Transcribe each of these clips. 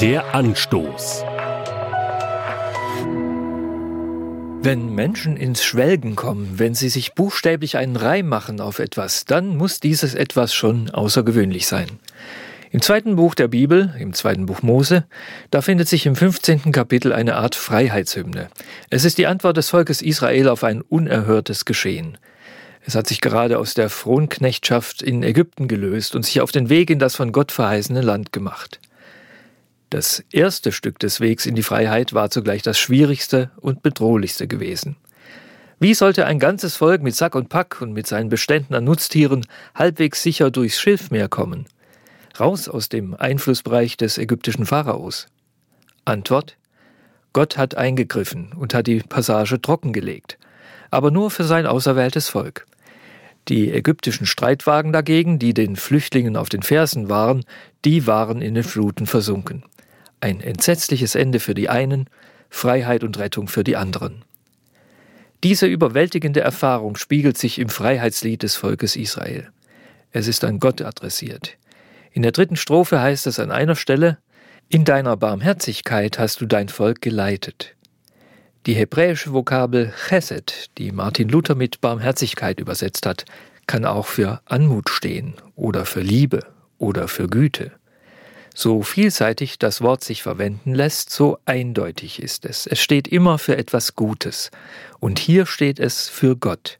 Der Anstoß. Wenn Menschen ins Schwelgen kommen, wenn sie sich buchstäblich einen Reim machen auf etwas, dann muss dieses etwas schon außergewöhnlich sein. Im zweiten Buch der Bibel, im zweiten Buch Mose, da findet sich im 15. Kapitel eine Art Freiheitshymne. Es ist die Antwort des Volkes Israel auf ein unerhörtes Geschehen. Es hat sich gerade aus der Fronknechtschaft in Ägypten gelöst und sich auf den Weg in das von Gott verheißene Land gemacht. Das erste Stück des Wegs in die Freiheit war zugleich das schwierigste und bedrohlichste gewesen. Wie sollte ein ganzes Volk mit Sack und Pack und mit seinen Beständen an Nutztieren halbwegs sicher durchs Schilfmeer kommen? Raus aus dem Einflussbereich des ägyptischen Pharaos? Antwort Gott hat eingegriffen und hat die Passage trockengelegt, aber nur für sein auserwähltes Volk. Die ägyptischen Streitwagen dagegen, die den Flüchtlingen auf den Fersen waren, die waren in den Fluten versunken. Ein entsetzliches Ende für die einen, Freiheit und Rettung für die anderen. Diese überwältigende Erfahrung spiegelt sich im Freiheitslied des Volkes Israel. Es ist an Gott adressiert. In der dritten Strophe heißt es an einer Stelle, In deiner Barmherzigkeit hast du dein Volk geleitet. Die hebräische Vokabel Chesed, die Martin Luther mit Barmherzigkeit übersetzt hat, kann auch für Anmut stehen oder für Liebe oder für Güte. So vielseitig das Wort sich verwenden lässt, so eindeutig ist es. Es steht immer für etwas Gutes. Und hier steht es für Gott.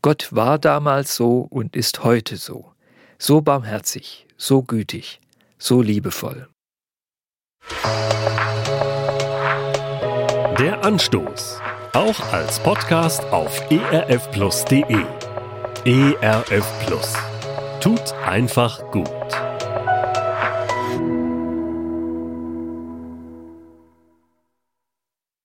Gott war damals so und ist heute so. So barmherzig, so gütig, so liebevoll. Der Anstoß. Auch als Podcast auf erfplus.de. ERF Plus. Tut einfach gut.